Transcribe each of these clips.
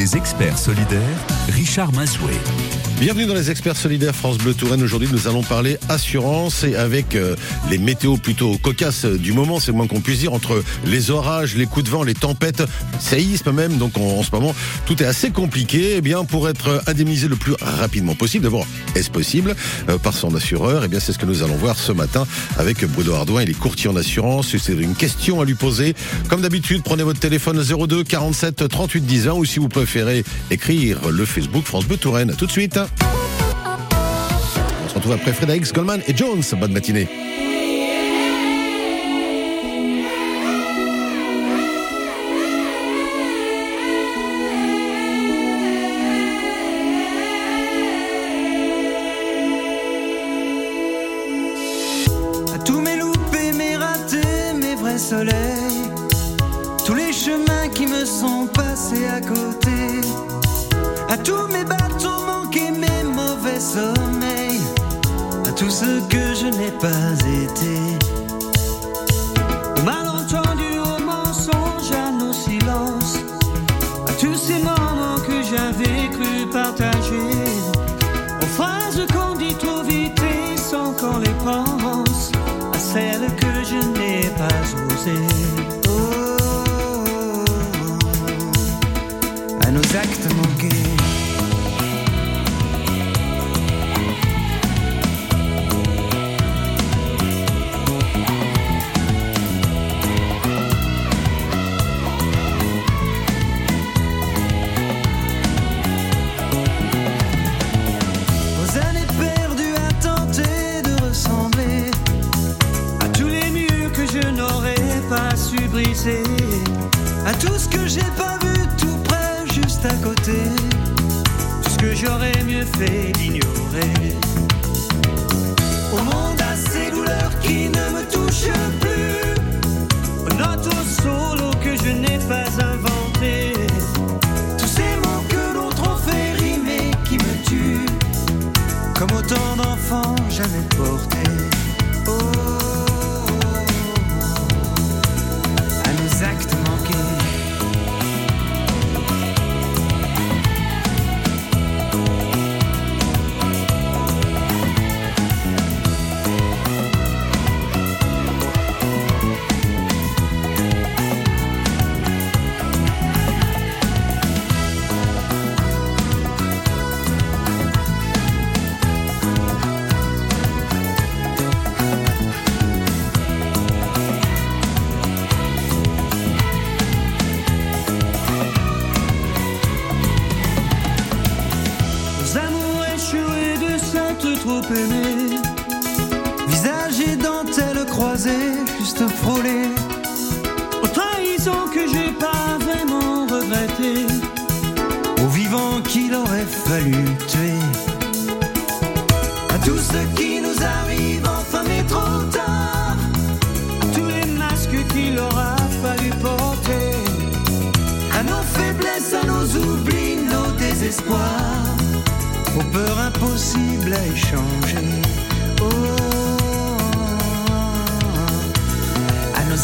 Les experts solidaires, Richard Mazoué. Bienvenue dans les experts solidaires France Bleu Touraine. Aujourd'hui, nous allons parler assurance et avec euh, les météos plutôt cocasses du moment, c'est moins qu'on puisse dire, entre les orages, les coups de vent, les tempêtes, séismes même. Donc en ce moment, tout est assez compliqué. Eh bien, pour être indemnisé le plus rapidement possible, d'abord, est-ce possible euh, par son assureur? Eh bien, c'est ce que nous allons voir ce matin avec Bruno Ardouin. Il est courtier en assurance. C'est une question à lui poser. Comme d'habitude, prenez votre téléphone 02 47 38 10 ans ou si vous préférez écrire le Facebook France Bleu Touraine. Tout de suite. On se retrouve après Frédéric Goldman et Jones. Bonne matinée.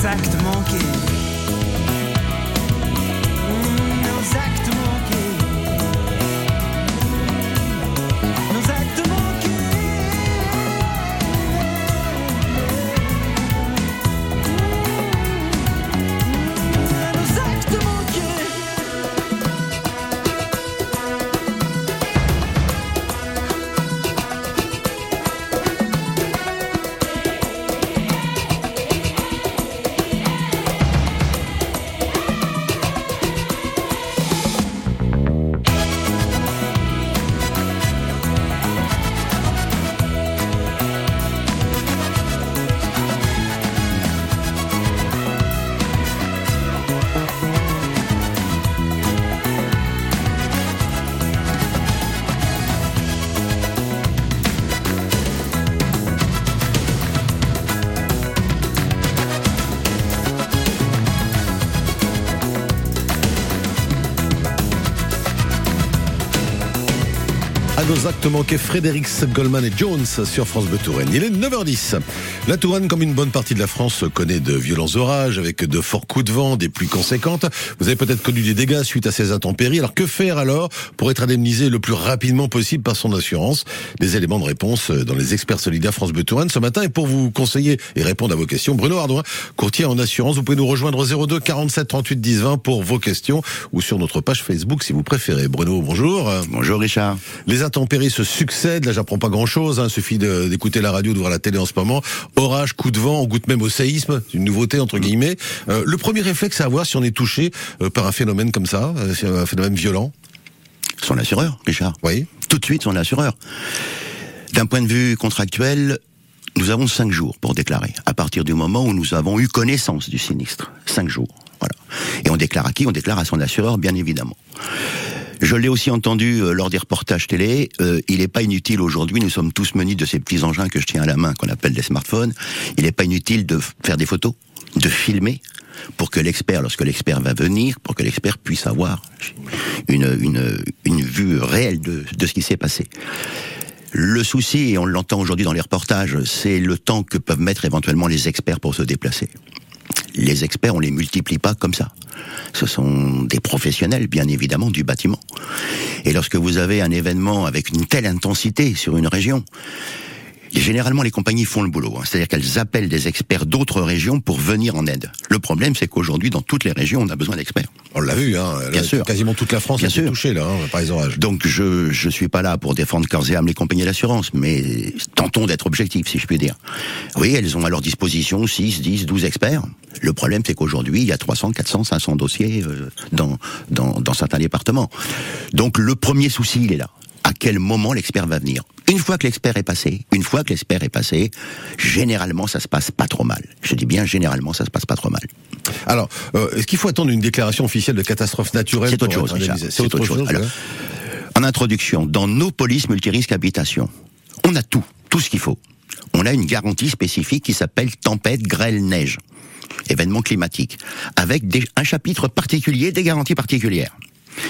Actes manqués. À actes manqués, Frédéric Goldman et Jones sur France Bleu Touraine. Il est 9h10. La Touraine, comme une bonne partie de la France, connaît de violents orages avec de forts coups de vent, des pluies conséquentes. Vous avez peut-être connu des dégâts suite à ces intempéries. Alors que faire alors pour être indemnisé le plus rapidement possible par son assurance? Des éléments de réponse dans les experts solidaires France Bleu Touraine ce matin. Et pour vous conseiller et répondre à vos questions, Bruno Ardouin, courtier en assurance. Vous pouvez nous rejoindre au 02 47 38 10 20 pour vos questions ou sur notre page Facebook si vous préférez. Bruno, bonjour. Bonjour Richard. Les intempéries se succèdent. Là, j'apprends pas grand-chose. Hein. Il suffit d'écouter la radio, de voir la télé en ce moment. Orage, coup de vent, on goûte même au séisme. C'est une nouveauté entre guillemets. Euh, le premier réflexe à avoir si on est touché euh, par un phénomène comme ça, euh, un phénomène violent? Son assureur, Richard. Oui. Tout de suite, son assureur. D'un point de vue contractuel, nous avons cinq jours pour déclarer, à partir du moment où nous avons eu connaissance du sinistre. Cinq jours. Voilà. Et on déclare à qui? On déclare à son assureur, bien évidemment. Je l'ai aussi entendu euh, lors des reportages télé. Euh, il n'est pas inutile aujourd'hui. Nous sommes tous munis de ces petits engins que je tiens à la main, qu'on appelle des smartphones. Il n'est pas inutile de faire des photos, de filmer, pour que l'expert, lorsque l'expert va venir, pour que l'expert puisse avoir une, vue réelle de, de ce qui s'est passé. Le souci, et on l'entend aujourd'hui dans les reportages, c'est le temps que peuvent mettre éventuellement les experts pour se déplacer. Les experts, on les multiplie pas comme ça. Ce sont des professionnels, bien évidemment, du bâtiment. Et lorsque vous avez un événement avec une telle intensité sur une région, généralement, les compagnies font le boulot. Hein. C'est-à-dire qu'elles appellent des experts d'autres régions pour venir en aide. Le problème, c'est qu'aujourd'hui, dans toutes les régions, on a besoin d'experts. On l'a vu, hein. Bien sûr. Quasiment toute la France Bien a été sûr. touchée là, hein, par les orages. Donc, je je suis pas là pour défendre corps et âme les compagnies d'assurance, mais tentons d'être objectifs, si je puis dire. Oui, elles ont à leur disposition 6, 10, 12 experts. Le problème, c'est qu'aujourd'hui, il y a 300, 400, 500 dossiers euh, dans, dans, dans certains départements. Donc, le premier souci, il est là. À quel moment l'expert va venir Une fois que l'expert est passé, une fois que l'expert est passé, généralement, ça se passe pas trop mal. Je dis bien généralement, ça se passe pas trop mal. Alors, euh, est-ce qu'il faut attendre une déclaration officielle de catastrophe naturelle C'est autre chose, C'est autre chose. Alors, ouais. En introduction, dans nos polices multirisques habitation, on a tout, tout ce qu'il faut. On a une garantie spécifique qui s'appelle tempête, grêle, neige, événement climatique, avec des- un chapitre particulier des garanties particulières.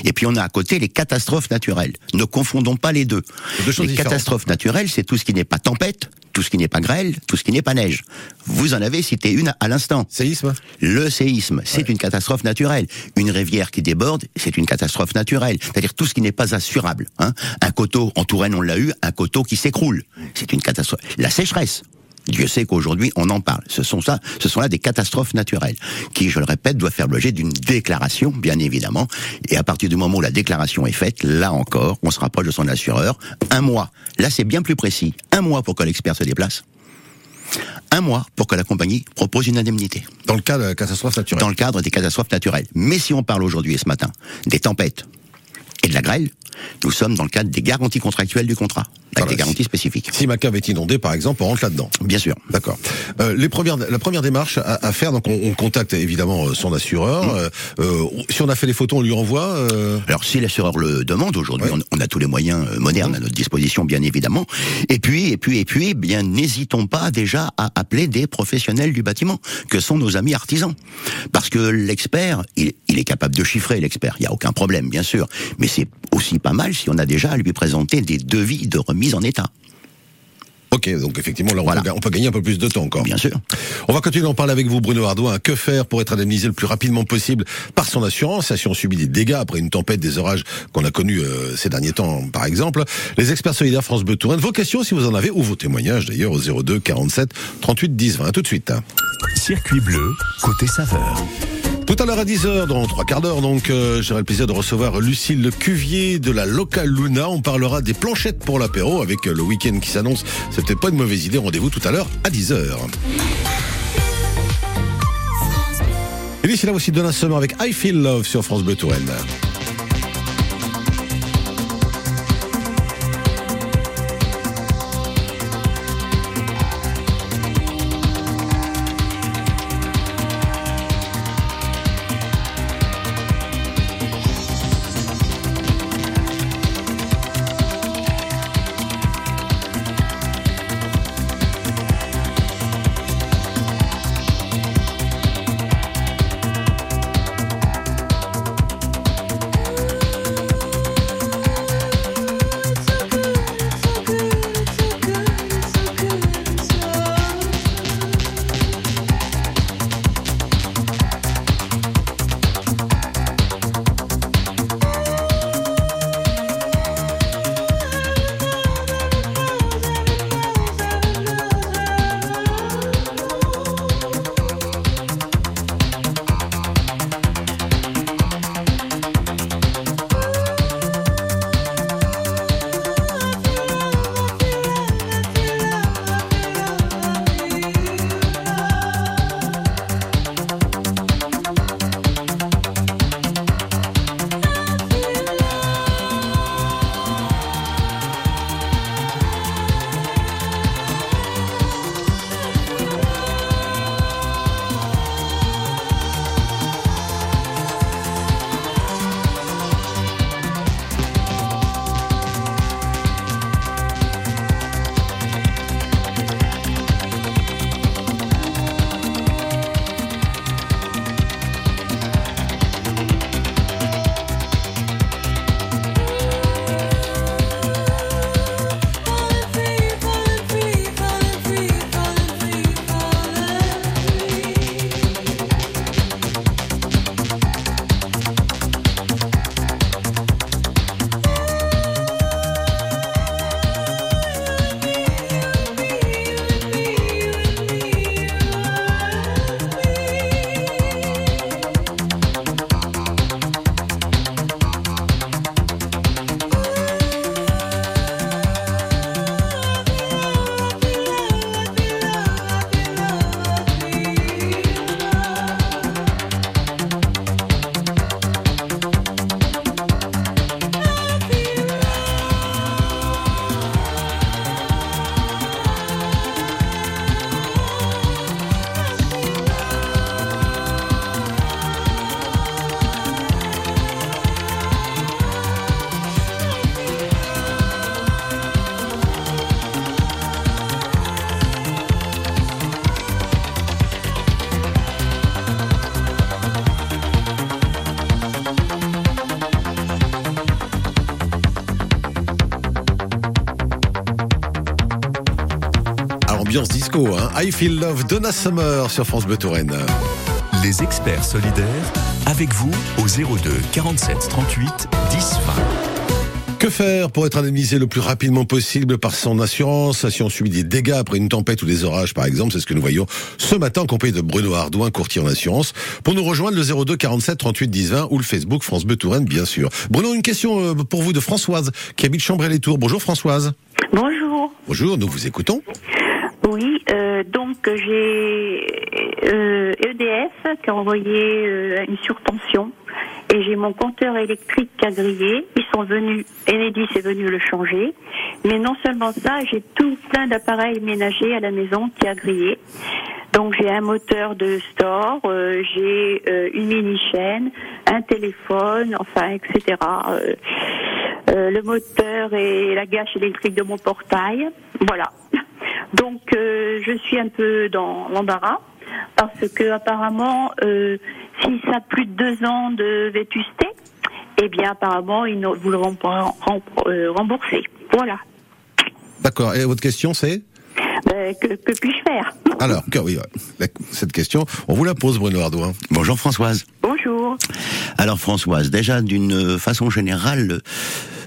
Et puis on a à côté les catastrophes naturelles. Ne confondons pas les deux. Les catastrophes naturelles, c'est tout ce qui n'est pas tempête, tout ce qui n'est pas grêle, tout ce qui n'est pas neige. Vous en avez cité une à l'instant. Séisme Le séisme, c'est une catastrophe naturelle. Une rivière qui déborde, c'est une catastrophe naturelle. C'est-à-dire tout ce qui n'est pas assurable. Hein. Un coteau, en Touraine on l'a eu, un coteau qui s'écroule, c'est une catastrophe. La sécheresse, Dieu sait qu'aujourd'hui on en parle. Ce sont ça, ce sont là des catastrophes naturelles qui, je le répète, doivent faire l'objet d'une déclaration, bien évidemment. Et à partir du moment où la déclaration est faite, là encore, on se rapproche de son assureur. Un mois. Là, c'est bien plus précis. Un mois pour que l'expert se déplace. Un mois pour que la compagnie propose une indemnité Dans le cas de catastrophe naturelle. dans le cadre des catastrophes naturelles. Mais si on parle aujourd'hui et ce matin des tempêtes et de la grêle, nous sommes dans le cadre des garanties contractuelles du contrat, avec Voilà. des garanties spécifiques. Si ma cave est inondée, par exemple, on rentre là-dedans. Bien sûr. D'accord. Euh, les premières, la première démarche à, à faire, donc on, on contacte évidemment euh, son assureur. Mmh. Euh, si on a fait les photos, on lui envoie. euh, Alors si l'assureur le demande aujourd'hui, Ouais. on, on a tous les moyens modernes à notre disposition, bien évidemment. Et puis, et puis, et puis, bien n'hésitons pas déjà à appeler des professionnels du bâtiment, que sont nos amis artisans, parce que l'expert, il, il est capable de chiffrer l'expert. Il y a aucun problème, bien sûr, mais c'est aussi pas mal si on a déjà à lui présenter des devis de remise en état. Ok, donc effectivement, là, on, Voilà. peut, on peut gagner un peu plus de temps encore. Bien sûr. On va continuer d'en parler avec vous, Bruno Ardouin. Que faire pour être indemnisé le plus rapidement possible par son assurance Si on subit des dégâts après une tempête, des orages qu'on a connus euh, ces derniers temps, par exemple? Les experts solidaires France Bleu Touraine. Vos questions, si vous en avez, ou vos témoignages d'ailleurs, au 02 47 38 10 20. À tout de suite. Circuit bleu, côté saveur. Tout à l'heure à 10h, dans trois quarts d'heure, donc, euh, j'aurai le plaisir de recevoir Lucille Le Cuvier de la Local Luna. On parlera des planchettes pour l'apéro avec euh, le week-end qui s'annonce. C'est peut-être pas une mauvaise idée. Rendez-vous tout à l'heure à 10h. Et d'ici là aussi, Donna Summer avec I Feel Love sur France Bleu Touraine. Hein. I Feel Love, Donna Summer sur France Bleu Touraine. Les experts solidaires, avec vous au 02 47 38 10 20. Que faire pour être indemnisé le plus rapidement possible par son assurance? Si on subit des dégâts après une tempête ou des orages par exemple C'est ce que nous voyons ce matin en compagnie de Bruno Ardouin, courtier en assurance. Pour nous rejoindre, le 02 47 38 10 20 ou le Facebook France Bleu Touraine, bien sûr. Bruno, une question euh, pour vous de Françoise qui habite Chambray-les-Tours. Bonjour Françoise. Bonjour. Bonjour, nous vous écoutons. Oui, euh, donc j'ai euh, EDF qui a envoyé euh, une surtension et j'ai mon compteur électrique qui a grillé. Ils sont venus, Enedis est venu le changer. Mais non seulement ça, j'ai tout plein d'appareils ménagers à la maison qui a grillé. Donc j'ai un moteur de store, euh, j'ai euh, une mini chaîne, un téléphone, enfin etc. Le moteur et la gâche électrique de mon portail. Voilà. Donc euh, je suis un peu dans l'embarras parce que apparemment euh, si ça a plus de deux ans de vétusté, eh bien apparemment ils ne vous le euh, rembourser. Voilà. D'accord. Et votre question c'est? Euh, que que puis-je faire? Alors, que- oui, cette question, on vous la pose Bruno Ardouin. Bonjour Françoise. Bonjour. Alors Françoise, déjà d'une façon générale,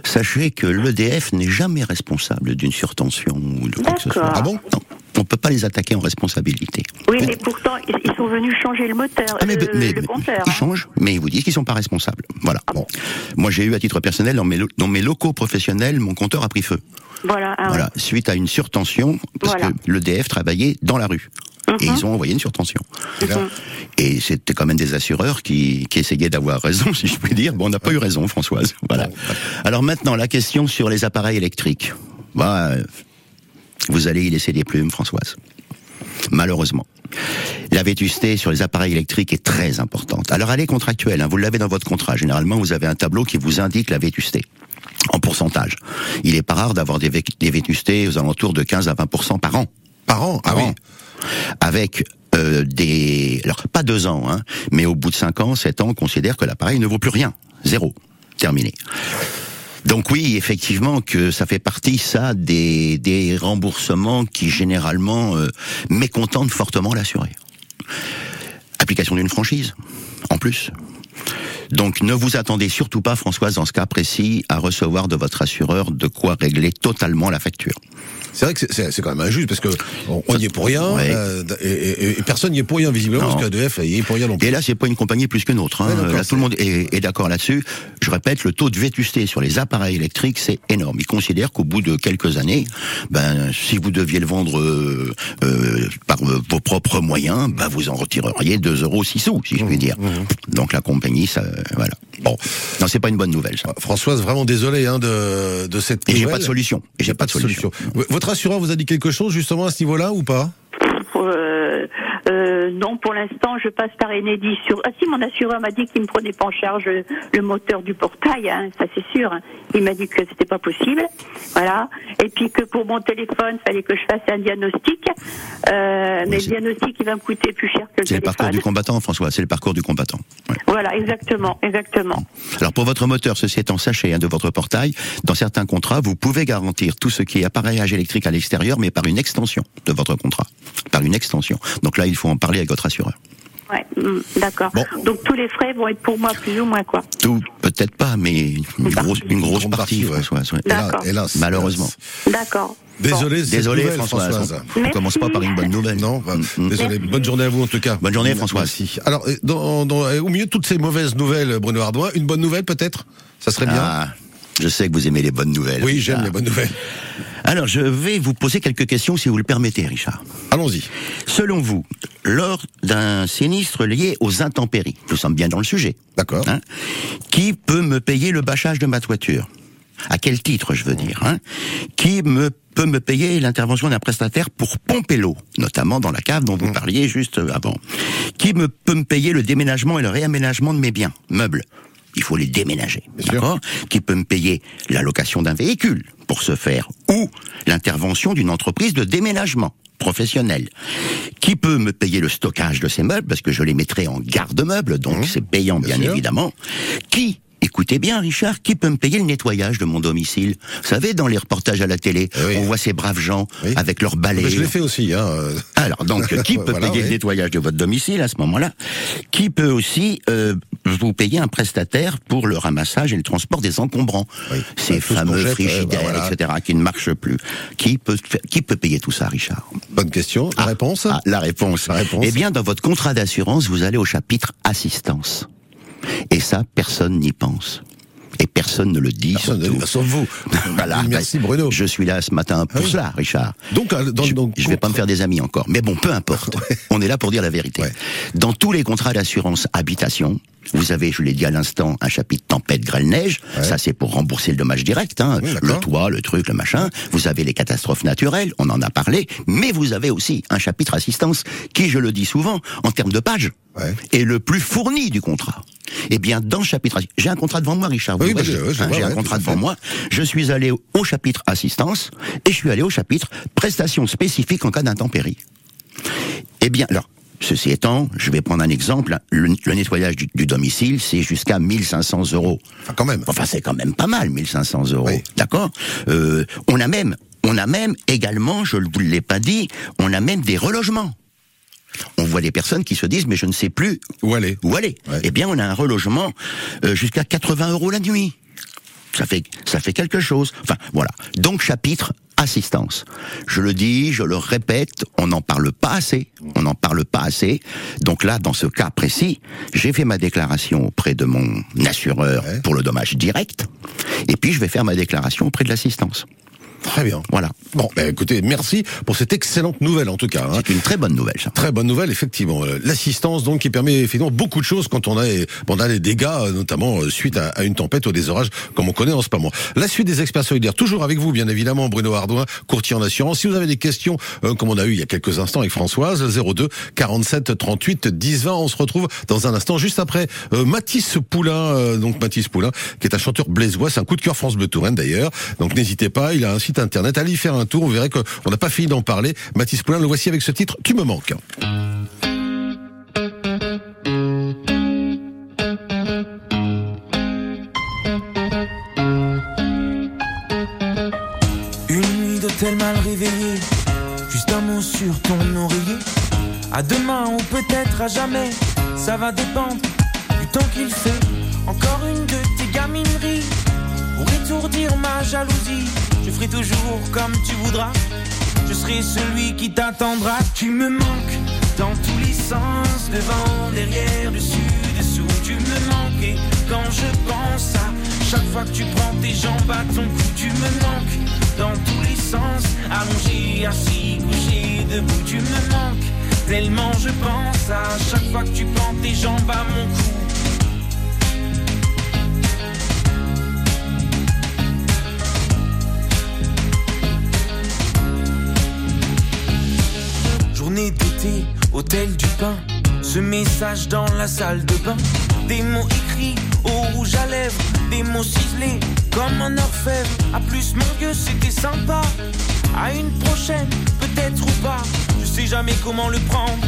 sachez que l'EDF n'est jamais responsable d'une surtension ou de quoi que ce soit. Ah bon? Non, on peut pas les attaquer en responsabilité. Oui, mais pourtant ils sont venus changer le moteur, Ah, mais, euh, mais- le mais- compteur. ils hein. changent, mais ils vous disent qu'ils sont pas responsables. Voilà. Bon. Moi, j'ai eu à titre personnel dans mes, lo- dans mes locaux professionnels, mon compteur a pris feu. Voilà. ah Voilà, suite à une surtension, parce Voilà. que l'EDF travaillait dans la rue. Et Mhm. ils ont envoyé une surtension. Et c'était quand même des assureurs qui, qui essayaient d'avoir raison, si je puis dire. Bon, on n'a pas eu raison, Françoise. Voilà. Alors maintenant, la question sur les appareils électriques. Bah, vous allez y laisser des plumes, Françoise. Malheureusement. La vétusté sur les appareils électriques est très importante. Alors elle est contractuelle, hein, vous l'avez dans votre contrat. Généralement, vous avez un tableau qui vous indique la vétusté en pourcentage. Il est pas rare d'avoir des, vé- des vétustés aux alentours de 15 à 20% par an par an? Ah oui. Avec euh, des... Alors, pas deux ans, hein, mais au bout de cinq ans, sept ans, on considère que l'appareil ne vaut plus rien. Zéro. Terminé. Donc oui, effectivement, que ça fait partie, ça, des, des remboursements qui, généralement, euh, mécontentent fortement l'assuré. Application d'une franchise, en plus. Donc ne vous attendez surtout pas, Françoise, dans ce cas précis, à recevoir de votre assureur de quoi régler totalement la facture. C'est vrai que c'est- quand même injuste parce que on on y est pour rien Ouais. euh, et, et- et personne n'y est pour rien visiblement Non. parce qu'EDF y est pour rien non plus. Et là, c'est pas une compagnie plus qu'une autre. Hein. Ouais, d'accord, là, tout le monde est, est d'accord là-dessus. Je répète, le taux de vétusté sur les appareils électriques, c'est énorme. Ils considèrent qu'au bout de quelques années, ben, si vous deviez le vendre euh, euh, par vos propres moyens, ben, vous en retireriez 2 euros 6 sous, si je Mmh, puis dire. Donc la compagnie, ça, voilà. Bon, non, c'est pas une bonne nouvelle, ça. Françoise, vraiment désolé hein, de, de cette Et j'ai nouvelle. pas de solution. Et j'ai pas de solution. Votre assureur vous a dit quelque chose justement à ce niveau-là ou pas? Euh, euh, non, pour l'instant, je passe par Enedis. Sur... Ah si, mon assureur m'a dit qu'il me prenait pas en charge le moteur du portail, hein, ça c'est sûr. hein. Il m'a dit que c'était pas possible, voilà. Et puis que pour mon téléphone, fallait que je fasse un diagnostic. Euh, mais le diagnostic, il va me coûter plus cher que le C'est le parcours du combattant, François. C'est le parcours du combattant. Ouais. Voilà, exactement, exactement. Alors pour votre moteur, ceci étant sachez hein, de votre portail, dans certains contrats, vous pouvez garantir tout ce qui est appareillage électrique à l'extérieur, mais par une extension de votre contrat, par une extension. Donc là, il faut en parler avec votre assureur. Ouais, mm, d'accord. Bon. Donc tous les frais vont être pour moi plus ou moins quoi. Tout, peut-être pas, mais une grosse, une grosse grande partie, partie, ouais. D'accord. hélas, Malheureusement. D'accord. Désolé, Désolé, nouvelle, Françoise. Françoise. On ne commence pas par une bonne nouvelle. Non, bah, Mm, mm. désolé. Bonne journée à vous en tout cas. Bonne journée, Françoise. Merci. Alors, dans, dans- au milieu de toutes ces mauvaises nouvelles, Bruno Ardouin, une bonne nouvelle peut-être? Ça serait bien? Je sais que vous aimez les bonnes nouvelles. oui, j'aime les bonnes nouvelles. Alors, je vais vous poser quelques questions, si vous le permettez, Richard. Allons-y. Selon vous, lors d'un sinistre lié aux intempéries, nous sommes bien dans le sujet, D'accord. hein, qui peut me payer le bâchage de ma toiture? À quel titre, je veux dire hein? Qui me peut me payer l'intervention d'un prestataire pour pomper l'eau, notamment dans la cave dont Mmh. vous parliez juste avant? Qui me peut me payer le déménagement et le réaménagement de mes biens, meubles? Il faut les déménager, d'accord Qui peut me payer la location d'un véhicule pour ce faire, ou l'intervention d'une entreprise de déménagement professionnel, qui peut me payer le stockage de ces meubles, parce que je les mettrai en garde-meubles, donc c'est payant Mmh. Bien évidemment, qui Écoutez bien, Richard, qui peut me payer le nettoyage de mon domicile? Vous savez, dans les reportages à la télé, oui. on voit ces braves gens Oui. avec leurs balais. Mais je l'ai fait aussi. Hein. euh, Alors, donc, qui peut Voilà, payer oui. le nettoyage de votre domicile à ce moment-là? Qui peut aussi euh, vous payer un prestataire pour le ramassage et le transport des encombrants? Oui. Ces Bah, ce fameux jette, ouais, frigidaires, bah, voilà. etc., qui ne marchent plus. Qui peut, qui peut payer tout ça, Richard? Bonne question. La réponse? Ah, la réponse. La réponse. Eh bien, dans votre contrat d'assurance, vous allez au chapitre assistance. Et ça, personne n'y pense. Et personne ne le dit. Personne, surtout. sauf vous. Voilà. Merci Bruno. Je suis là ce matin pour oui. cela, Richard. Donc, euh, dans, je, donc, je vais pas me faire des amis encore. Mais bon, peu importe. On est là pour dire la vérité. Ouais. Dans tous les contrats d'assurance habitation, vous avez, je l'ai dit à l'instant, un chapitre tempête, grêle, neige. Ouais. Ça, c'est pour rembourser le dommage direct. Hein. Oui, le toit, le truc, le machin. Vous avez les catastrophes naturelles. On en a parlé. Mais vous avez aussi un chapitre assistance qui, je le dis souvent, en termes de pages, Ouais. est le plus fourni du contrat. Eh bien, dans le chapitre, j'ai un contrat devant moi, Richard. Oui, bah, hein, j'ai un contrat devant moi. Je suis allé au chapitre assistance et je suis allé au chapitre prestations spécifiques en cas d'intempérie. Eh bien, alors, ceci étant, je vais prendre un exemple. Le, le nettoyage du, du domicile, c'est jusqu'à 1500 euros. Enfin, quand même. Enfin, c'est quand même pas mal, 1500 euros. Oui. D'accord euh, On a même, on a même également, je ne vous l'ai pas dit, on a même des relogements. On voit des personnes qui se disent, mais je ne sais plus Où aller où aller. Ouais. Eh bien, on a un relogement euh, jusqu'à 80 euros la nuit. Ça fait, ça fait quelque chose. Enfin, voilà. Donc, chapitre assistance. Je le dis, je le répète, on n'en parle pas assez. On n'en parle pas assez. Donc là, dans ce cas précis, j'ai fait ma déclaration auprès de mon assureur Ouais. pour le dommage direct. Et puis, je vais faire ma déclaration auprès de l'assistance. Très bien. Voilà. Bon, ben, écoutez, merci pour cette excellente nouvelle en tout cas. hein. C'est une très bonne nouvelle, ça. Très bonne nouvelle, effectivement. Euh, L'assistance, donc, qui permet effectivement beaucoup de choses quand on a, on a des dégâts, euh, notamment euh, suite à, à une tempête ou des orages, comme on connaît en ce moment. La suite des experts solidaires, toujours avec vous, bien évidemment, Bruno Ardouin, courtier en assurance. Si vous avez des questions, euh, comme on a eu il y a quelques instants avec Françoise, 02 47 38 10 20, on se retrouve dans un instant, juste après euh, Mathis Poulain, euh, donc Mathis Poulain, qui est un chanteur blésois, c'est un coup de cœur France Bleu Touraine d'ailleurs. Donc n'hésitez pas, il a un internet, allez y faire un tour, vous verrez qu'on n'a pas fini d'en parler. Mathis Poulain, le voici avec ce titre, Tu me manques. Une nuit d'hôtel mal réveillé, juste un mot sur ton oreiller. À demain ou peut-être à jamais, ça va dépendre du temps qu'il fait. Encore une de tes gamineries pour étourdir ma jalousie. Je ferai toujours comme tu voudras. Je serai celui qui t'attendra. Tu me manques dans tous les sens, devant, derrière, dessus, dessous. Tu me manques et quand je pense à chaque fois que tu prends tes jambes à ton cou, tu me manques dans tous les sens. Allongé, assis, couché, debout, tu me manques tellement je pense à chaque fois que tu prends tes jambes à mon cou. Hôtel du pain. Ce message dans la salle de bain. Des mots écrits au rouge à lèvres. Des mots ciselés comme un orfèvre. À plus, mon Dieu, c'était sympa. À une prochaine, peut-être ou pas. Je sais jamais comment le prendre.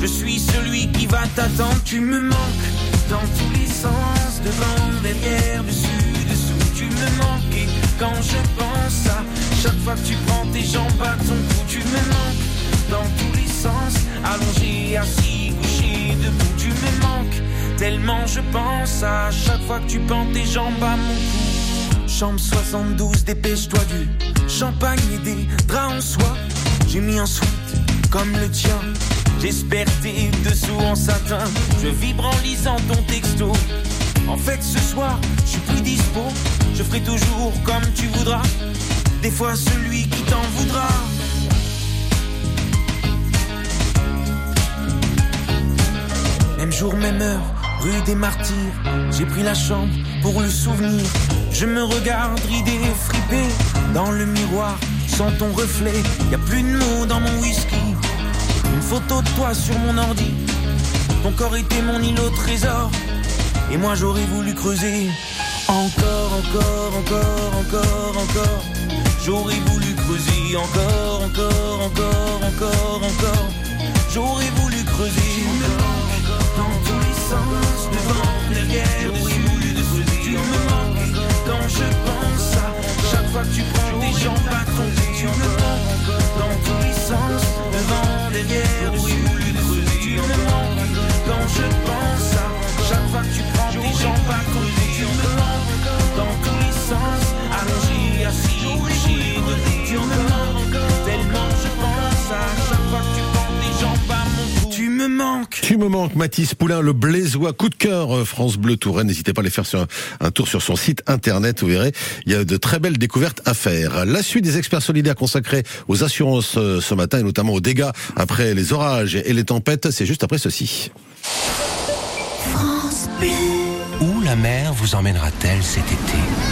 Je suis celui qui va t'attendre. Tu me manques dans tous les sens. Devant, derrière, dessus, dessous. Tu me manques et quand je pense à chaque fois que tu prends tes jambes à ton cou, tu me manques dans tous les sens. Allongé, assis, couché, debout. Tu me manques tellement je pense à chaque fois que tu prends tes jambes à mon cou. Chambre 72, dépêche-toi du champagne et des draps en soie. J'ai mis un sweat comme le tien. J'espère t'es dessous en satin. Je vibre en lisant ton texto. En fait, ce soir, je suis plus dispo. Je ferai toujours comme tu voudras. Des fois, celui qui t'en voudra. Jour, même heure, rue des Martyrs. J'ai pris la chambre pour le souvenir. Je me regarde ridé, fripé dans le miroir. Sans ton reflet, y a plus de mots dans mon whisky. Une photo de toi sur mon ordi. Ton corps était mon îlot trésor. Et moi j'aurais voulu creuser. Encore, encore, encore, encore, encore. J'aurais voulu creuser. Encore, encore, encore, encore, encore. J'aurais voulu creuser sens devant, derrière, oui, moulu dessous. Tu me manques quand je pense à chaque fois que tu prends des gens patrons. Tu me manques dans tous les sens devant, derrière, oui, moulu dessous. Tu me manques quand je pense à chaque fois que tu prends des gens patrons. Tu me manques dans tous les sens, allongé, assis, couché, redit. Tu me manques tellement je pense à chaque fois que tu manque, Mathis Poulain, le Blaisois, coup de cœur euh, France Bleu Touraine. N'hésitez pas à aller faire sur un, un tour sur son site internet, vous verrez, il y a de très belles découvertes à faire. La suite des experts solidaires consacrés aux assurances euh, ce matin et notamment aux dégâts après les orages et les tempêtes, c'est juste après ceci. Où la mer vous emmènera-t-elle cet été?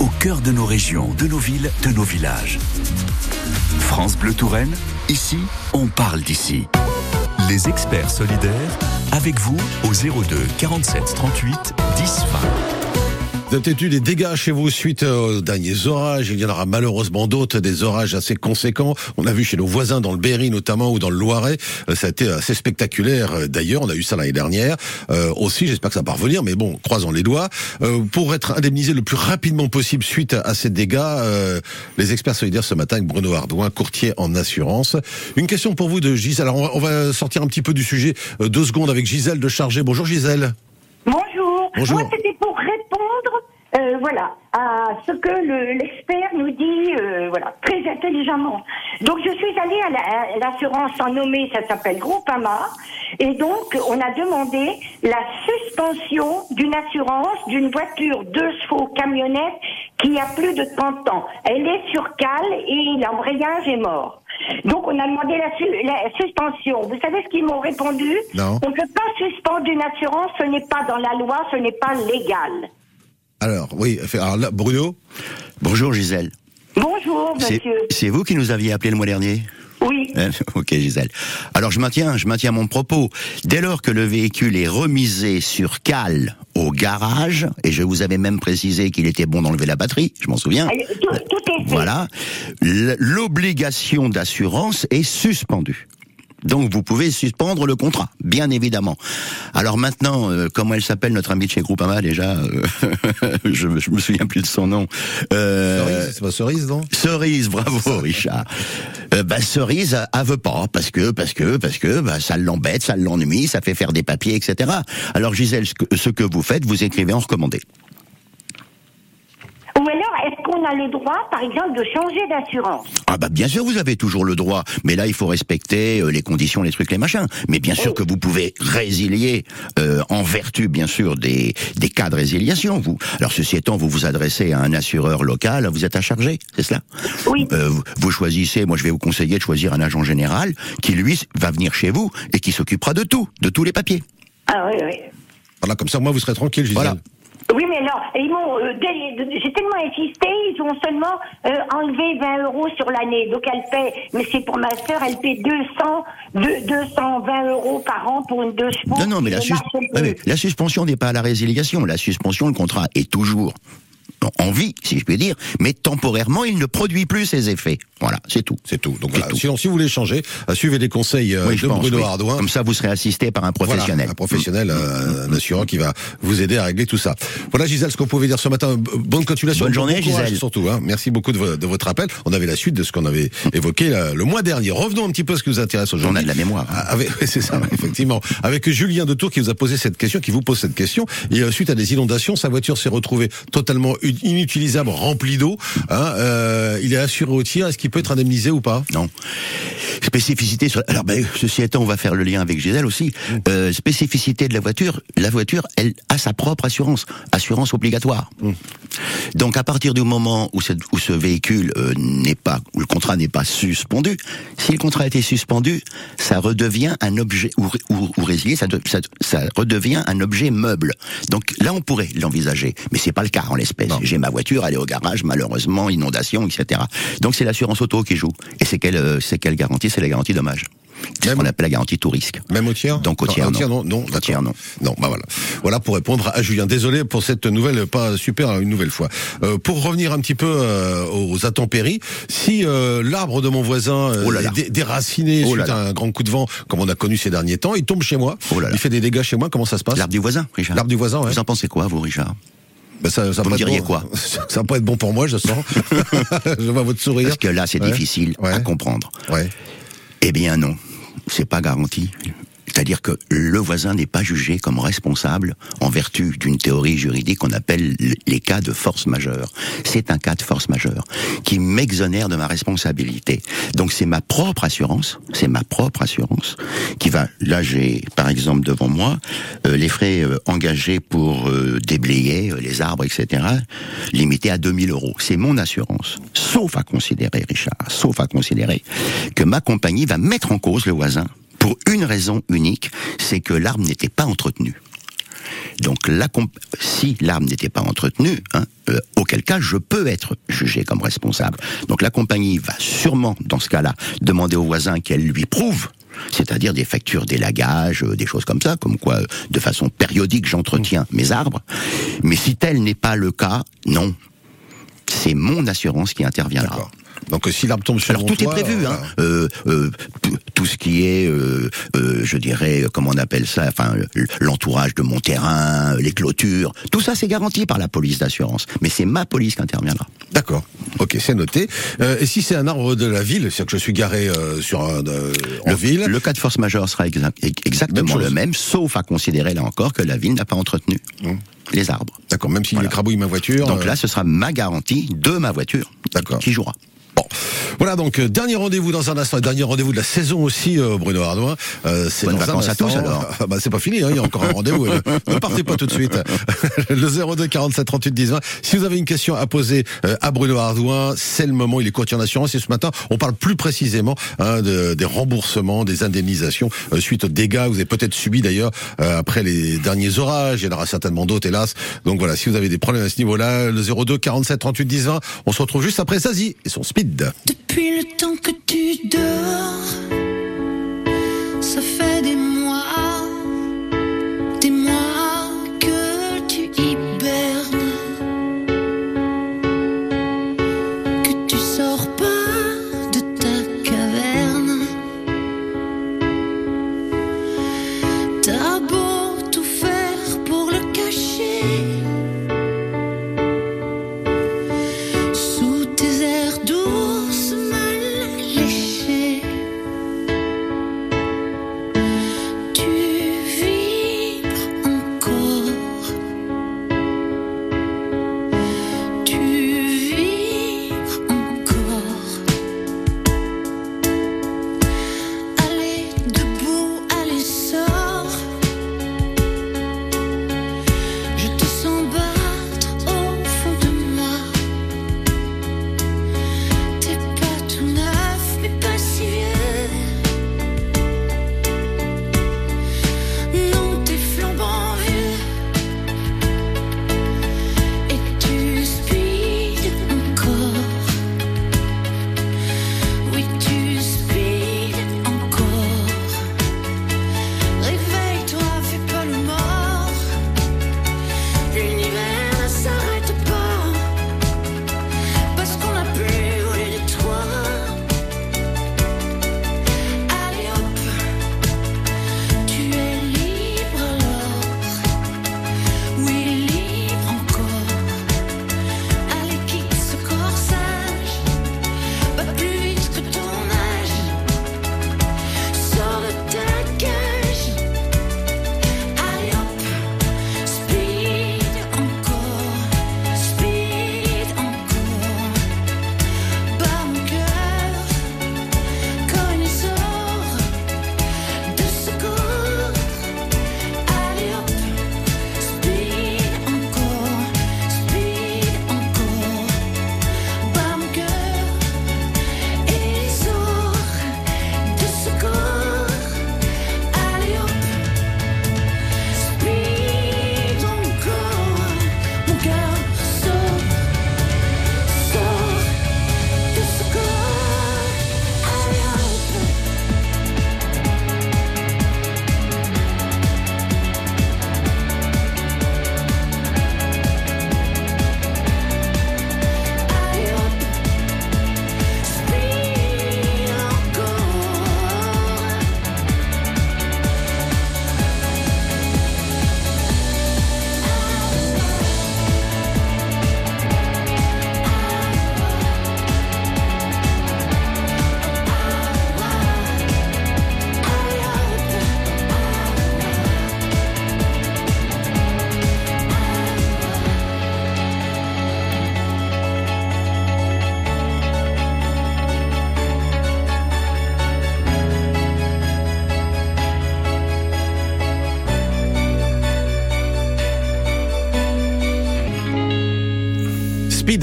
au cœur de nos régions, de nos villes, de nos villages. France Bleu Touraine, ici, on parle d'ici. Les experts solidaires, avec vous au 02 47 38 10 20. Vous avez peut-être eu des dégâts chez vous suite aux derniers orages. Il y en aura malheureusement d'autres, des orages assez conséquents. On a vu chez nos voisins dans le Berry notamment ou dans le Loiret. Euh, Ça a été assez spectaculaire euh, d'ailleurs. On a eu ça l'année dernière. Euh, aussi, j'espère que ça va revenir, mais bon, croisons les doigts. Euh, pour être indemnisé le plus rapidement possible suite à ces dégâts, euh, les experts solidaires ce matin avec Bruno Ardouin, courtier en assurance. Une question pour vous de Gisèle. Alors on va, on va sortir un petit peu du sujet euh, deux secondes avec Gisèle de Chargé. Bonjour Gisèle. Bonjour. Bonjour. Moi, c'était pour répondre, euh, voilà, à ce que le- l'expert nous dit, euh, voilà, très intelligemment. Donc, je suis allée à la- à l'assurance sans nommer, ça s'appelle Groupama, et donc, on a demandé la suspension d'une assurance d'une voiture deux chevaux camionnette qui a plus de 30 ans. Elle est sur cale et l'embrayage est mort. Donc, on a demandé la, su- la suspension. Vous savez ce qu'ils m'ont répondu? Non. on ne peut pas suspendre une assurance, ce n'est pas dans la loi, ce n'est pas légal. Alors oui, alors là, Bruno. Bonjour Gisèle. Bonjour, C'est monsieur. c'est vous qui nous aviez appelé le mois dernier Oui. Ok Gisèle. Alors je maintiens, je maintiens mon propos. Dès lors que le véhicule est remisé sur cale au garage, et je vous avais même précisé qu'il était bon d'enlever la batterie, je m'en souviens. Allez, Tout, tout est fait. Voilà. L'obligation d'assurance est suspendue. Donc vous pouvez suspendre le contrat, bien évidemment. Alors maintenant, euh, comment elle s'appelle notre amie de chez Groupama déjà euh, je, je me souviens plus de son nom. Euh, Cerise, c'est pas cerise, non? Cerise, bravo Richard. Euh, bah, cerise, elle veut pas parce que parce que parce que bah, ça l'embête, ça l'ennuie, ça fait faire des papiers, etc. Alors Gisèle, ce que vous faites, vous écrivez en recommandé. Qu'on a le droit, par exemple, de changer d'assurance Ah bah bien sûr vous avez toujours le droit, mais là il faut respecter euh, les conditions, les trucs, les machins. Mais bien sûr que vous pouvez résilier euh, en vertu bien sûr des des cas de résiliation. Vous. Alors ceci étant, vous vous adressez à un assureur local, vous êtes à charger, c'est cela? Oui. Euh, vous- vous choisissez, moi je vais vous conseiller de choisir un agent général qui lui va venir chez vous et qui s'occupera de tout, de tous les papiers. Ah oui, oui. Voilà, comme ça, moi, vous serez tranquille, Gisèle. Voilà. Oui, mais alors, ils m'ont, euh, j'ai tellement insisté, ils ont seulement euh, enlevé 20 euros sur l'année. Donc elle paie, mais c'est pour ma sœur, elle paie 200, deux- 220 euros par an pour une deux chevaux. Non, non, mais la, sus-. Ouais, mais la suspension n'est pas à la résiliation. La suspension, le contrat est toujours en vie, si je puis dire, mais temporairement, il ne produit plus ses effets. Voilà, c'est tout. C'est tout. Donc voilà, tout. sinon, si vous voulez changer, euh, suivez les conseils euh, Oui, de pense, Bruno oui. Ardouin. Comme ça, vous serez assisté par un professionnel. Voilà, un professionnel, euh, un assurant qui va vous aider à régler tout ça. Voilà Gisèle, ce qu'on pouvait dire ce matin. Bonne continuation. Bonne Bon journée, Gisèle. Surtout, hein. merci beaucoup de, vo- de votre appel. On avait la suite de ce qu'on avait évoqué le mois dernier. Revenons un petit peu à ce qui vous intéresse aujourd'hui. On a de la mémoire. Avec, c'est ça, effectivement. Avec Julien de Tours qui vous a posé cette question, qui vous pose cette question. Et euh, suite à des inondations, sa voiture s'est retrouvée totalement inutilisable, remplie d'eau. Hein, euh, il est assuré au tir. Est-ce qu'il peut être indemnisé ou pas? Non. Spécificité sur. Alors, ben, ceci étant, on va faire le lien avec Gisèle aussi. Mm. Euh, spécificité de la voiture. La voiture, elle a sa propre assurance, assurance obligatoire. Mm. Donc, à partir du moment où, cette- où ce véhicule euh, n'est pas, où le contrat n'est pas suspendu, si le contrat a été suspendu, ça redevient un objet ou, ou, ou résilié, ça, de- ça, ça redevient un objet meuble. Donc là, on pourrait l'envisager, mais c'est pas le cas en l'espèce. J'ai ma voiture, elle est au garage, malheureusement, inondation, etc. Donc c'est l'assurance auto qui joue. Et c'est quelle, euh, c'est quelle garantie? C'est la garantie dommage. C'est ce qu'on appelle la garantie tout risque. Même au tiers? Donc au tiers, non. non, non, Au tiers, non. Non, bah voilà. Voilà pour répondre à Julien. Désolé pour cette nouvelle, pas super une nouvelle fois. Euh, pour revenir un petit peu euh, aux intempéries, si euh, l'arbre de mon voisin Oh là là. est dé- déraciné Oh là suite à un grand coup de vent, comme on a connu ces derniers temps, il tombe chez moi, Oh il fait des dégâts chez moi, comment ça se passe? L'arbre du voisin, Richard. L'arbre du voisin, ouais. Vous en pensez quoi, vous, Richard? Bah, ça, Vous me diriez bon. quoi Ça va pas être bon pour moi, je sens. je vois votre sourire. Parce que là, c'est Ouais. difficile Ouais. à comprendre. Ouais. Eh bien non, c'est pas garanti. C'est-à-dire que le voisin n'est pas jugé comme responsable en vertu d'une théorie juridique qu'on appelle les cas de force majeure. C'est un cas de force majeure qui m'exonère de ma responsabilité. Donc c'est ma propre assurance, c'est ma propre assurance qui va. Là j'ai par exemple devant moi euh, les frais euh, engagés pour euh, déblayer les arbres, etc. limités à 2000 euros. C'est mon assurance. Sauf à considérer, Richard, sauf à considérer que ma compagnie va mettre en cause le voisin pour une raison unique, c'est que l'arbre n'était pas entretenu. Donc, si l'arbre n'était pas entretenu, hein, euh, auquel cas je peux être jugé comme responsable. Donc, la compagnie va sûrement, dans ce cas-là, demander au voisin qu'elle lui prouve, c'est-à-dire des factures d'élagage, euh, des choses comme ça, comme quoi, euh, de façon périodique, j'entretiens mes arbres. Mais si tel n'est pas le cas, non. C'est mon assurance qui interviendra. Donc euh, si l'arbre tombe sur Alors mon tout toit, est prévu, hein. Euh, euh, tout- ce qui est, euh, je dirais, comment on appelle ça, enfin l'entourage de mon terrain, les clôtures, tout ça c'est garanti par la police d'assurance. Mais c'est ma police qui interviendra. D'accord. Ok, c'est noté. Et si c'est un arbre de la ville, c'est-à-dire que je suis garé sur un en Le, ville, le cas de force majeure sera exa- ex- exactement Même le même, sauf à considérer là encore que la ville n'a pas entretenu Mmh. les arbres. d'accord, même s'il Voilà. écrabouille ma voiture. Donc là, ce sera ma garantie de ma voiture qui jouera. Bon, voilà donc euh, dernier rendez-vous dans un instant, dernier rendez-vous de la saison aussi, euh, Bruno Ardouin. Euh, c'est Bonnes dans un à instant. tous, alors. Ah, bah, c'est pas fini, hein, il y a encore un rendez-vous. euh, ne partez pas tout de suite. le 02 47 38 10 20. Si vous avez une question à poser euh, à Bruno Ardouin, c'est le moment. Il est courtier en assurance et ce matin, on parle plus précisément hein, de- des remboursements, des indemnisations euh, suite aux dégâts que vous avez peut-être subis d'ailleurs euh, après les derniers orages. Il y en aura certainement d'autres, hélas. Donc voilà, si vous avez des problèmes à ce niveau-là, le 02 47 38 10 20. On se retrouve juste après Zazie et son speed. Depuis le temps que tu dors,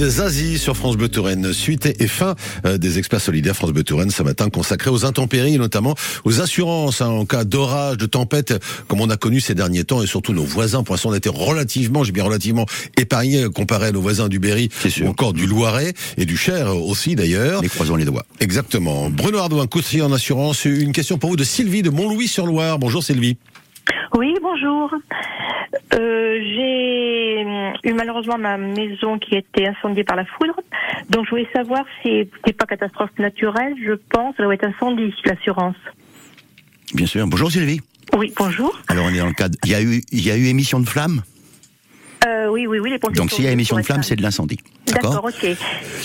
Speed Zazie sur France Bleu Touraine. Suite et fin euh, des experts solidaires France Bleu Touraine ce matin consacré aux intempéries et notamment aux assurances hein, en cas d'orage, de tempête, comme on a connu ces derniers temps et surtout nos voisins. Pour l'instant, on a été relativement, j'ai bien relativement épargnés comparé à nos voisins du Berry ou encore du Loiret et du Cher aussi d'ailleurs. Les croisons les doigts. Exactement. Bruno Ardouin, conseiller en assurance. Une question pour vous de Sylvie de Montlouis-sur-Loire. Bonjour Sylvie. Oui, bonjour. Euh, j'ai eu malheureusement ma maison qui a été incendiée par la foudre. Donc je voulais savoir si c'était pas catastrophe naturelle, je pense, ça doit être incendie, l'assurance. Bien sûr. Bonjour Sylvie. Oui, bonjour. Alors on est dans le cadre. Il y a eu, il y a eu émission de flamme. Euh, oui, oui, oui, les pompiers Donc s'il y a émission de flamme, être- c'est de l'incendie. D'accord, ok.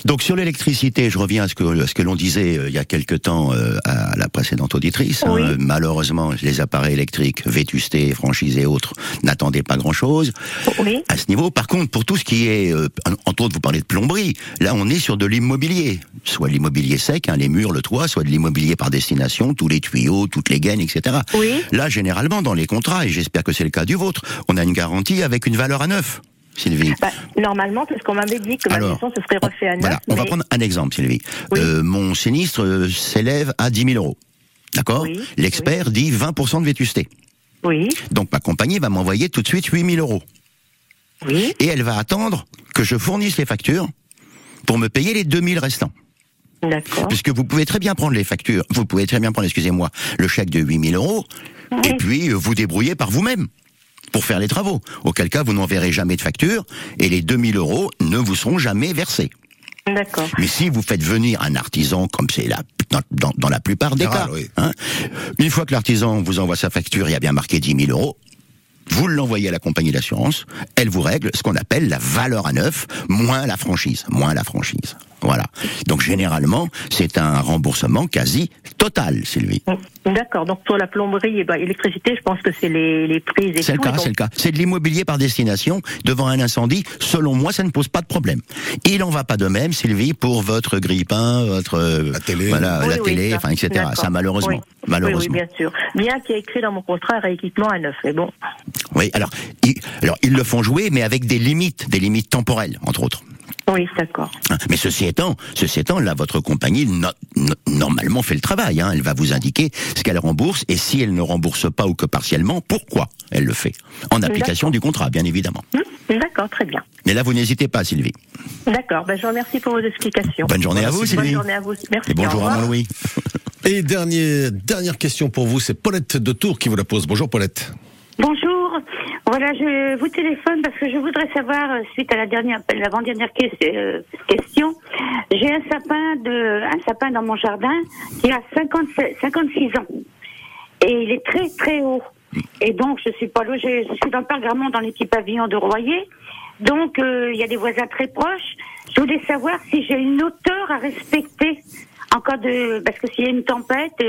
Donc sur l'électricité, je reviens à ce que, à ce que l'on disait euh, il y a quelque temps euh, à la précédente auditrice. hein. Oui. Malheureusement, les appareils électriques, vétustés, franchise et autres, n'attendaient pas grand-chose Oui. à ce niveau. Par contre, pour tout ce qui est, euh, entre autres, vous parlez de plomberie, là on est sur de l'immobilier. Soit de l'immobilier sec, hein, les murs, le toit, soit de l'immobilier par destination, tous les tuyaux, toutes les gaines, etc. Oui. Là, généralement, dans les contrats, et j'espère que c'est le cas du vôtre, on a une garantie avec une valeur à neuf. Sylvie. Bah, normalement, c'est ce qu'on m'avait dit, que ma Alors, maison se serait refait à neuf. Voilà, on va prendre un exemple, Sylvie. Euh, mon sinistre euh, s'élève à 10 000 euros. D'accord Oui, L'expert dit 20% de vétusté. Oui, Donc ma compagnie va m'envoyer tout de suite 8 000 euros. oui, Et elle va attendre que je fournisse les factures pour me payer les 2 000 restants. d'accord. Puisque vous pouvez très bien prendre les factures, vous pouvez très bien prendre, excusez-moi, le chèque de 8 000 euros, et puis euh, vous débrouiller par vous-même pour faire les travaux. Auquel cas, vous n'enverrez jamais de facture, et les 2 000 euros ne vous seront jamais versés. D'accord. Mais si vous faites venir un artisan, comme c'est la, dans, dans- dans la plupart des Général, cas, oui. hein, une fois que l'artisan vous envoie sa facture, il y a bien marqué 10 000 euros, vous l'envoyez à la compagnie d'assurance, elle vous règle ce qu'on appelle la valeur à neuf, moins la franchise, moins la franchise. Voilà. Donc généralement, c'est un remboursement quasi total, Sylvie. D'accord. Donc pour la plomberie et bah, électricité, je pense que c'est les, les prises et C'est le cas, donc- c'est le cas. C'est de l'immobilier par destination devant un incendie. Selon moi, ça ne pose pas de problème. Il en va pas de même, Sylvie, pour votre grille-pain, votre euh, La télé. voilà, Oui, la oui, télé, enfin, etc. Ça, malheureusement, Oui. malheureusement. Oui, oui, bien sûr. Bien qu'il y ait écrit dans mon contrat rééquipement à neuf. Mais bon, Oui, alors, ils, alors ils le font jouer, mais avec des limites, des limites temporelles, entre autres. Oui, d'accord. Mais ceci étant, ceci étant, là, votre compagnie no- no- normalement fait le travail. Hein. Elle va vous indiquer ce qu'elle rembourse et si elle ne rembourse pas ou que partiellement, pourquoi elle le fait? En application du contrat, bien évidemment. D'accord, très bien. Mais là, vous n'hésitez pas, Sylvie. D'accord. Ben, je vous remercie pour vos explications. Bonne journée à vous, Bonne Sylvie. journée à vous. Merci. Et bonjour à. Mont-Louis. Et dernier, dernière question pour vous, c'est Paulette de Tours qui vous la pose. Bonjour Paulette. Bonjour. Voilà, je vous téléphone parce que je voudrais savoir, euh, suite à la dernière, l'avant-dernière euh, question, j'ai un sapin de, un sapin dans mon jardin qui a 50 56 ans. Et il est très, très haut. Et donc, je suis pas logée, je suis dans le parc Gramont, dans les petits de Royer. Donc, euh, il y a des voisins très proches. Je voulais savoir si j'ai une hauteur à respecter en cas de, parce que s'il y a une tempête,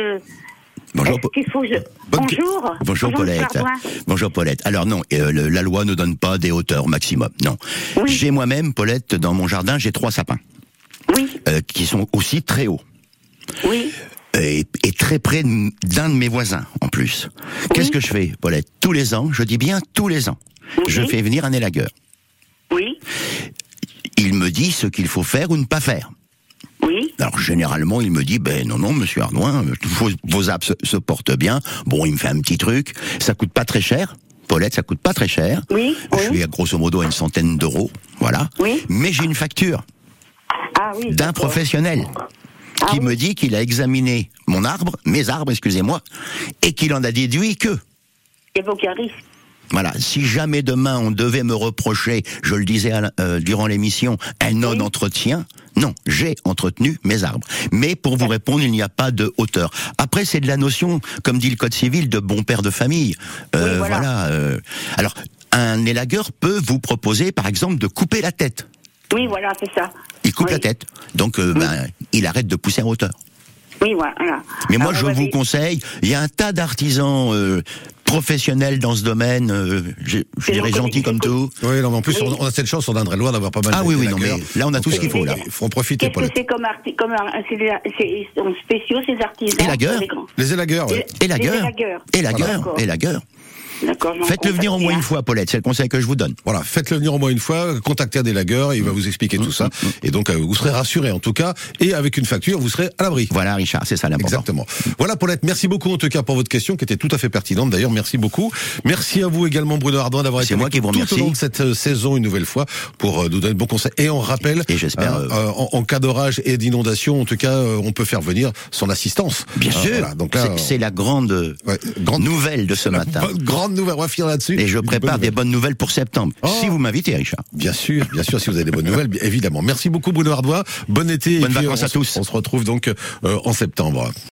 Bonjour, faut, je- Bonne bonjour. Bonjour Paulette. Bonjour Paulette. Alors non, euh, le- la loi ne donne pas des hauteurs maximum. Non. Oui. J'ai moi-même, Paulette, dans mon jardin, j'ai trois sapins Oui, euh, qui sont aussi très hauts. oui. Et, et très près d'un de mes voisins en plus. Qu'est-ce que je fais, Paulette? Tous les ans, je dis bien tous les ans, Oui. je fais venir un élagueur. Oui, Il me dit ce qu'il faut faire ou ne pas faire. Oui, Alors généralement, il me dit, ben non, non, monsieur Ardouin, euh, vos, vos apps se, se portent bien. Bon, il me fait un petit truc. Ça coûte pas très cher. Paulette, ça coûte pas très cher. Oui, Je oui. suis à grosso modo à une centaine d'euros. Voilà. Oui. Mais j'ai une facture ah oui. d'un professionnel Ah qui me dit qu'il a examiné mon arbre, mes arbres, excusez-moi, et qu'il en a déduit que Il n'y a aucun risque. Voilà, si jamais demain on devait me reprocher, je le disais euh, durant l'émission, un non-entretien, non, j'ai entretenu mes arbres. Mais pour vous répondre, il n'y a pas de hauteur. Après, c'est de la notion, comme dit le Code civil, de bon père de famille. Euh, Oui, voilà. voilà. euh, alors, un élagueur peut vous proposer, par exemple, de couper la tête. Oui, voilà, c'est ça. Il coupe Oui. la tête, donc euh, ben, il arrête de pousser en hauteur. Oui, voilà. Mais moi, Alors, je vous conseille, il y a un tas d'artisans euh, professionnels dans ce domaine, euh, je, je Et dirais vous gentils comme tout. Oui, non, mais en plus, Oui. on, a cette chance, on a Indre-et-Loire d'avoir pas mal Ah de oui, oui, non, mais là, on a tout ce qu'il faut, là. Il faut en profiter, Qu'est-ce que c'est comme, arti comme un, c'est des- c'est- ils sont spéciaux, ces artisans? Élagueurs. les grands. Les élagueurs, ouais. Les Élagueur, élagueurs. élagueur, D'accord. élagueur. D'accord. je vais en Faites-le venir au moins un. une fois, Paulette, c'est le conseil que je vous donne. Voilà, faites-le venir au moins une fois, contactez un des lagueurs, il va vous expliquer tout ça. Et donc, euh, vous serez rassuré en tout cas. Et avec une facture, vous serez à l'abri. Voilà, Richard, c'est ça l'important. Exactement. Voilà, Paulette, merci beaucoup en tout cas pour votre question qui était tout à fait pertinente. D'ailleurs, merci beaucoup. Merci à vous également, Bruno Ardouin, d'avoir été moi qui vous tout au long de cette euh, saison une nouvelle fois pour euh, nous donner de bons conseils. Et on rappelle, Et j'espère, hein, euh, euh, en, en cas d'orage et d'inondation, en tout cas, euh, on peut faire venir son assistance. Bien sûr, voilà. donc là, c'est- la grande, ouais, grande nouvelle de ce la matin. Grande nouvelle, on va finir là-dessus. Et je prépare bonne des bonnes nouvelles pour septembre. Oh. Si vous m'invitez, Richard. Bien sûr, bien sûr, si vous avez des bonnes nouvelles, évidemment. Merci beaucoup Bruno Ardouin. Bon été. Bonnes vacances à tous. On se retrouve donc euh, en septembre.